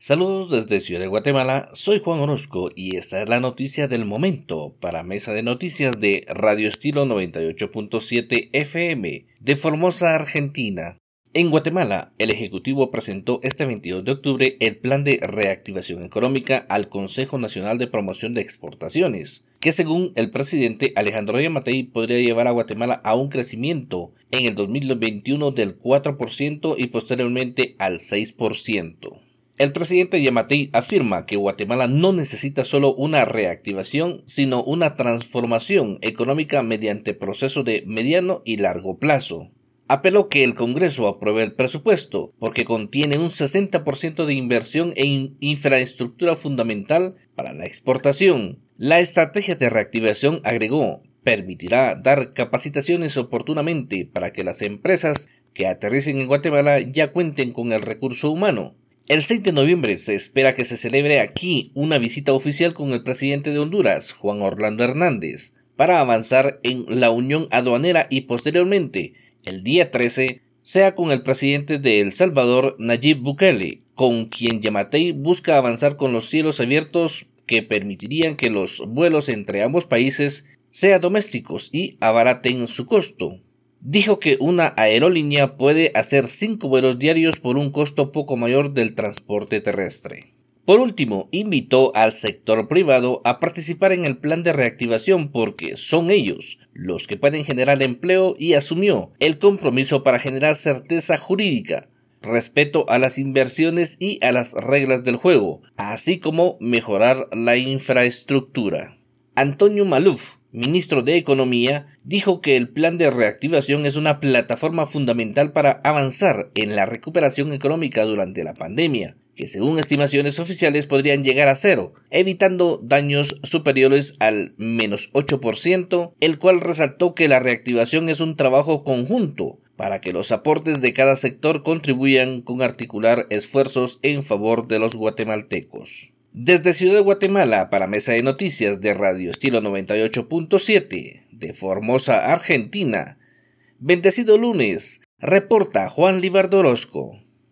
Saludos desde Ciudad de Guatemala, soy Juan Orozco y esta es la noticia del momento para Mesa de Noticias de Radio Estilo 98.7 FM de Formosa, Argentina. En Guatemala, el Ejecutivo presentó este 22 de octubre el Plan de Reactivación Económica al Consejo Nacional de Promoción de Exportaciones, que según el presidente Alejandro Yamatei podría llevar a Guatemala a un crecimiento en el 2021 del 4% y posteriormente al 6%. El presidente Yamatei afirma que Guatemala no necesita solo una reactivación, sino una transformación económica mediante proceso de mediano y largo plazo. Apeló que el Congreso apruebe el presupuesto porque contiene un 60% de inversión en infraestructura fundamental para la exportación. La estrategia de reactivación, agregó, permitirá dar capacitaciones oportunamente para que las empresas que aterricen en Guatemala ya cuenten con el recurso humano el 6 de noviembre se espera que se celebre aquí una visita oficial con el presidente de Honduras, Juan Orlando Hernández, para avanzar en la unión aduanera y posteriormente, el día 13, sea con el presidente de El Salvador, Nayib Bukele, con quien Yamatei busca avanzar con los cielos abiertos que permitirían que los vuelos entre ambos países sean domésticos y abaraten su costo dijo que una aerolínea puede hacer cinco vuelos diarios por un costo poco mayor del transporte terrestre. Por último, invitó al sector privado a participar en el plan de reactivación porque son ellos los que pueden generar empleo y asumió el compromiso para generar certeza jurídica, respeto a las inversiones y a las reglas del juego, así como mejorar la infraestructura. Antonio Maluf, ministro de Economía, dijo que el plan de reactivación es una plataforma fundamental para avanzar en la recuperación económica durante la pandemia, que según estimaciones oficiales podrían llegar a cero, evitando daños superiores al menos 8%, el cual resaltó que la reactivación es un trabajo conjunto para que los aportes de cada sector contribuyan con articular esfuerzos en favor de los guatemaltecos. Desde Ciudad de Guatemala para Mesa de Noticias de Radio Estilo 98.7 de Formosa, Argentina. Bendecido lunes, reporta Juan Livardorosco.